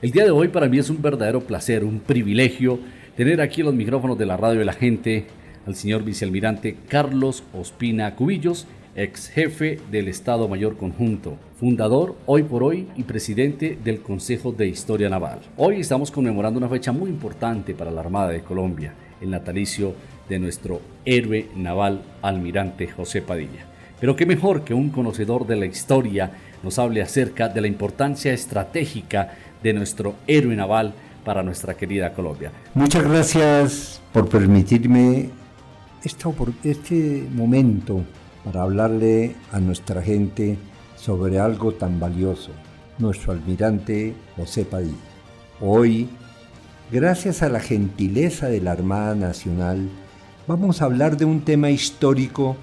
El día de hoy para mí es un verdadero placer, un privilegio tener aquí los micrófonos de la radio de la gente al señor vicealmirante Carlos Ospina Cubillos, ex jefe del Estado Mayor Conjunto, fundador hoy por hoy y presidente del Consejo de Historia Naval. Hoy estamos conmemorando una fecha muy importante para la Armada de Colombia, el natalicio de nuestro héroe naval almirante José Padilla. Pero qué mejor que un conocedor de la historia nos hable acerca de la importancia estratégica de nuestro héroe naval para nuestra querida Colombia. Muchas gracias por permitirme este momento para hablarle a nuestra gente sobre algo tan valioso, nuestro almirante José Padilla. Hoy, gracias a la gentileza de la Armada Nacional, vamos a hablar de un tema histórico,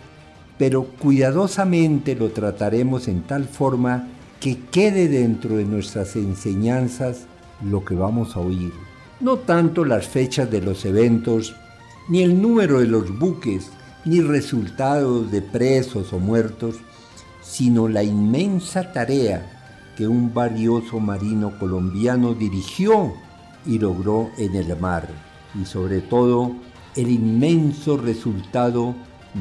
pero cuidadosamente lo trataremos en tal forma que quede dentro de nuestras enseñanzas lo que vamos a oír. No tanto las fechas de los eventos, ni el número de los buques, ni resultados de presos o muertos, sino la inmensa tarea que un valioso marino colombiano dirigió y logró en el mar, y sobre todo el inmenso resultado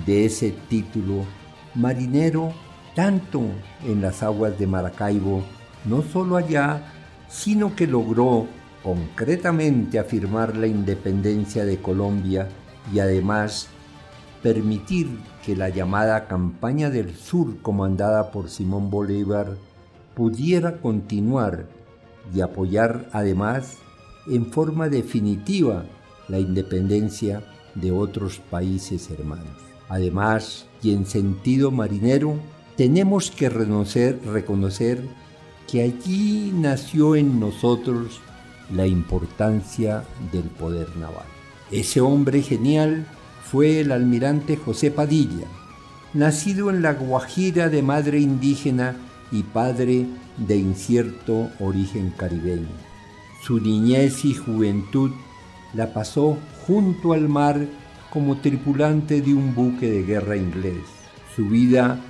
de ese título marinero tanto en las aguas de Maracaibo, no solo allá, sino que logró concretamente afirmar la independencia de Colombia y además permitir que la llamada Campaña del Sur comandada por Simón Bolívar pudiera continuar y apoyar además en forma definitiva la independencia de otros países hermanos. Además, y en sentido marinero, tenemos que reconocer, reconocer que allí nació en nosotros la importancia del poder naval. Ese hombre genial fue el almirante José Padilla, nacido en la Guajira de madre indígena y padre de incierto origen caribeño. Su niñez y juventud la pasó junto al mar como tripulante de un buque de guerra inglés. Su vida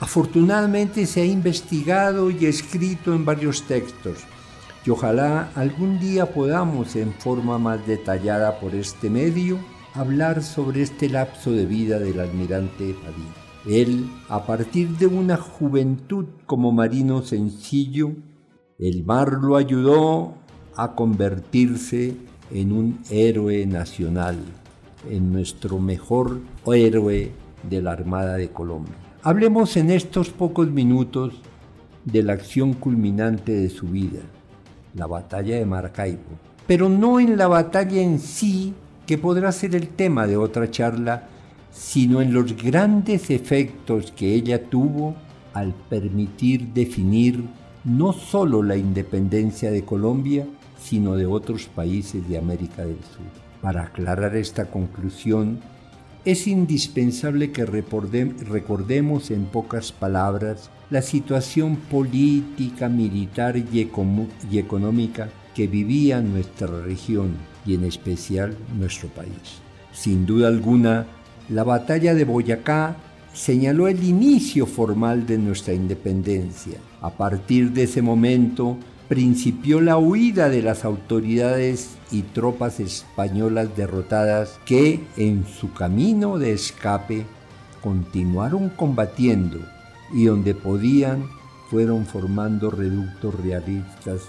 Afortunadamente se ha investigado y escrito en varios textos y ojalá algún día podamos en forma más detallada por este medio hablar sobre este lapso de vida del almirante Padilla. Él, a partir de una juventud como marino sencillo, el mar lo ayudó a convertirse en un héroe nacional, en nuestro mejor héroe de la Armada de Colombia. Hablemos en estos pocos minutos de la acción culminante de su vida, la batalla de Maracaibo, pero no en la batalla en sí, que podrá ser el tema de otra charla, sino en los grandes efectos que ella tuvo al permitir definir no solo la independencia de Colombia, sino de otros países de América del Sur. Para aclarar esta conclusión, es indispensable que recordemos en pocas palabras la situación política, militar y, económica que vivía nuestra región y en especial nuestro país. Sin duda alguna, la batalla de Boyacá señaló el inicio formal de nuestra independencia. A partir de ese momento, principió la huida de las autoridades y tropas españolas derrotadas que en su camino de escape continuaron combatiendo y donde podían fueron formando reductos realistas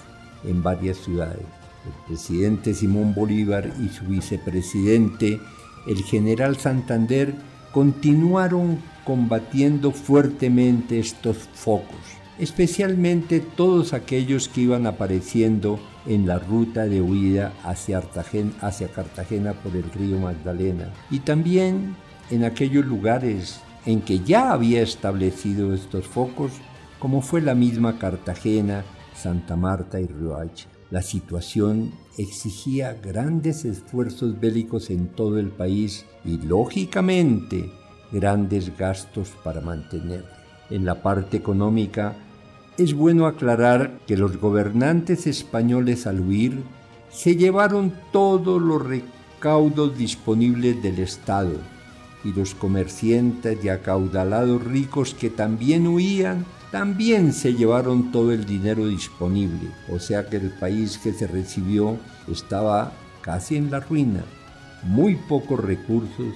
en varias ciudades. El presidente Simón Bolívar y su vicepresidente, el general Santander, continuaron combatiendo fuertemente estos focos especialmente todos aquellos que iban apareciendo en la ruta de huida hacia, Cartagena por el río Magdalena y también en aquellos lugares en que ya había establecido estos focos, como fue la misma Cartagena, Santa Marta y Riohacha. La situación exigía grandes esfuerzos bélicos en todo el país y, lógicamente, grandes gastos para mantener. En la parte económica, es bueno aclarar que los gobernantes españoles al huir se llevaron todos los recaudos disponibles del Estado y los comerciantes y acaudalados ricos que también huían también se llevaron todo el dinero disponible, o sea que el país que se recibió estaba casi en la ruina, muy pocos recursos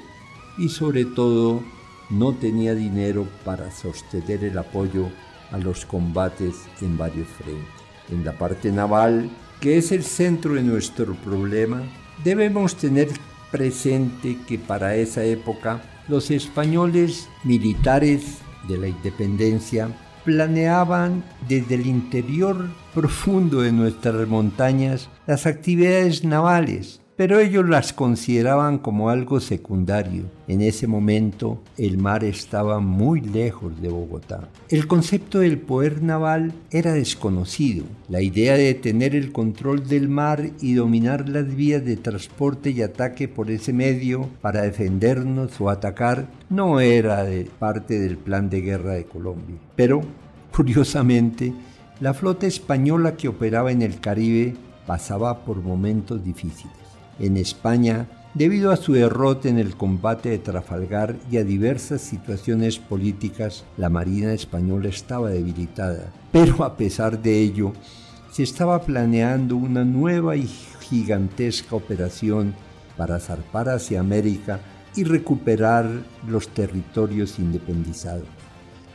y sobre todo no tenía dinero para sostener el apoyo a los combates en varios frentes. En la parte naval, que es el centro de nuestro problema, debemos tener presente que para esa época los españoles militares de la independencia planeaban desde el interior profundo de nuestras montañas las actividades navales pero ellos las consideraban como algo secundario. En ese momento el mar estaba muy lejos de Bogotá. El concepto del poder naval era desconocido. La idea de tener el control del mar y dominar las vías de transporte y ataque por ese medio para defendernos o atacar no era parte del plan de guerra de Colombia. Pero, curiosamente, la flota española que operaba en el Caribe pasaba por momentos difíciles en España debido a su derrota en el combate de Trafalgar y a diversas situaciones políticas, la Marina española estaba debilitada. Pero a pesar de ello, se estaba planeando una nueva y gigantesca operación para zarpar hacia América y recuperar los territorios independizados.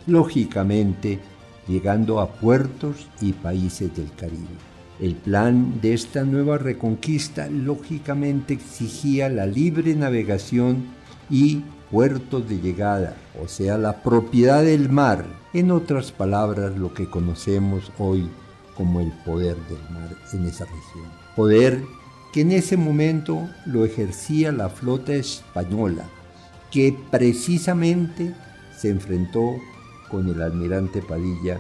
Lógicamente, llegando a puertos y países del Caribe. El plan de esta nueva reconquista lógicamente exigía la libre navegación y puertos de llegada, o sea, la propiedad del mar, en otras palabras lo que conocemos hoy como el poder del mar en esa región. Poder que en ese momento lo ejercía la flota española, que precisamente se enfrentó con el almirante Padilla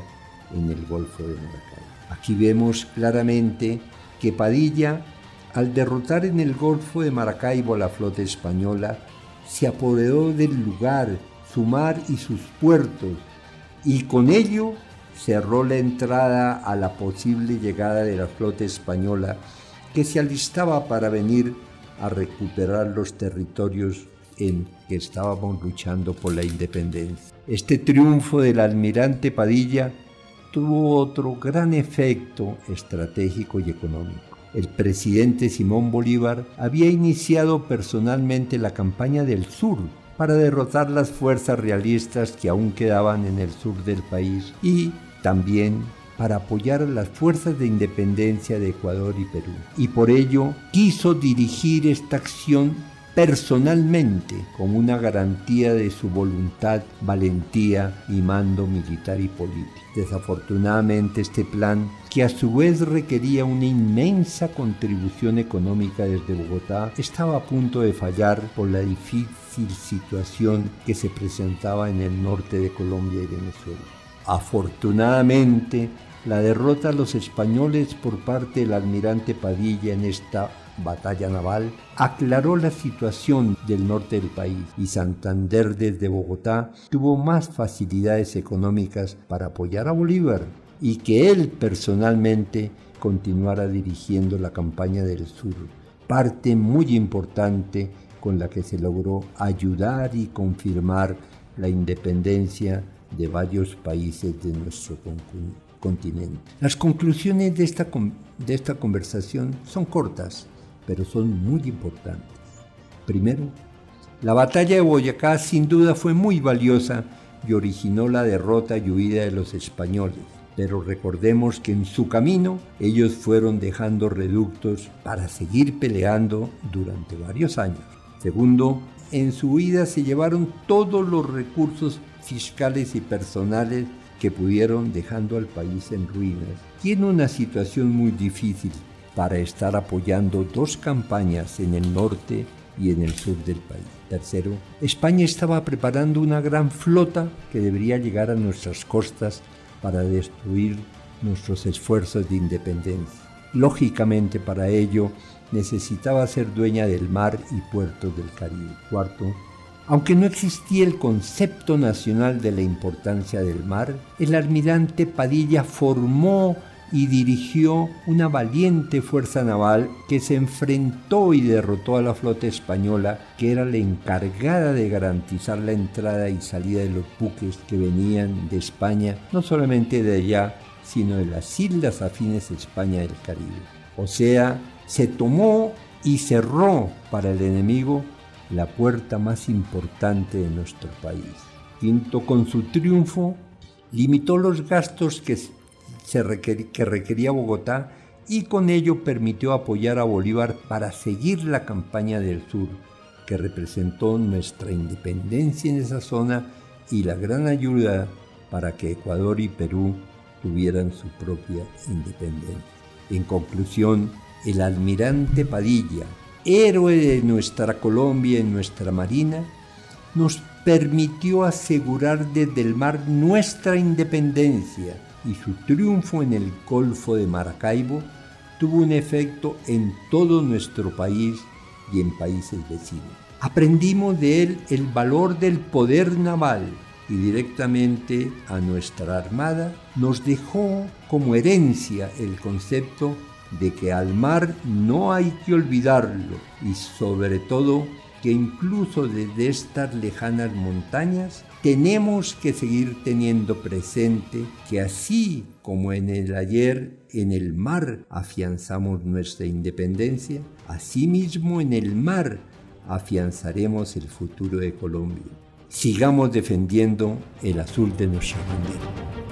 en el Golfo de Maracay. Aquí vemos claramente que Padilla, al derrotar en el Golfo de Maracaibo la flota española, se apoderó del lugar, su mar y sus puertos, y con ello cerró la entrada a la posible llegada de la flota española que se alistaba para venir a recuperar los territorios en que estábamos luchando por la independencia. Este triunfo del almirante Padilla tuvo otro gran efecto estratégico y económico. El presidente Simón Bolívar había iniciado personalmente la campaña del sur para derrotar las fuerzas realistas que aún quedaban en el sur del país y también para apoyar a las fuerzas de independencia de Ecuador y Perú. Y por ello quiso dirigir esta acción personalmente como una garantía de su voluntad, valentía y mando militar y político. Desafortunadamente este plan, que a su vez requería una inmensa contribución económica desde Bogotá, estaba a punto de fallar por la difícil situación que se presentaba en el norte de Colombia y Venezuela. Afortunadamente, la derrota a los españoles por parte del almirante Padilla en esta batalla naval, aclaró la situación del norte del país y Santander desde Bogotá tuvo más facilidades económicas para apoyar a Bolívar y que él personalmente continuara dirigiendo la campaña del sur, parte muy importante con la que se logró ayudar y confirmar la independencia de varios países de nuestro continente. Las conclusiones de esta, de esta conversación son cortas pero son muy importantes. Primero, la batalla de Boyacá sin duda fue muy valiosa y originó la derrota y huida de los españoles, pero recordemos que en su camino ellos fueron dejando reductos para seguir peleando durante varios años. Segundo, en su huida se llevaron todos los recursos fiscales y personales que pudieron dejando al país en ruinas en una situación muy difícil para estar apoyando dos campañas en el norte y en el sur del país. Tercero, España estaba preparando una gran flota que debería llegar a nuestras costas para destruir nuestros esfuerzos de independencia. Lógicamente para ello necesitaba ser dueña del mar y puertos del Caribe. Cuarto, aunque no existía el concepto nacional de la importancia del mar, el almirante Padilla formó y dirigió una valiente fuerza naval que se enfrentó y derrotó a la flota española que era la encargada de garantizar la entrada y salida de los buques que venían de España, no solamente de allá, sino de las islas afines a España del Caribe. O sea, se tomó y cerró para el enemigo la puerta más importante de nuestro país. Quinto, con su triunfo, limitó los gastos que que requería Bogotá y con ello permitió apoyar a Bolívar para seguir la campaña del sur, que representó nuestra independencia en esa zona y la gran ayuda para que Ecuador y Perú tuvieran su propia independencia. En conclusión, el almirante Padilla, héroe de nuestra Colombia y nuestra Marina, nos permitió asegurar desde el mar nuestra independencia y su triunfo en el Golfo de Maracaibo tuvo un efecto en todo nuestro país y en países vecinos. Aprendimos de él el valor del poder naval y directamente a nuestra Armada nos dejó como herencia el concepto de que al mar no hay que olvidarlo y sobre todo que incluso desde estas lejanas montañas tenemos que seguir teniendo presente que así como en el ayer en el mar afianzamos nuestra independencia, asimismo en el mar afianzaremos el futuro de Colombia. Sigamos defendiendo el azul de nuestra bandera.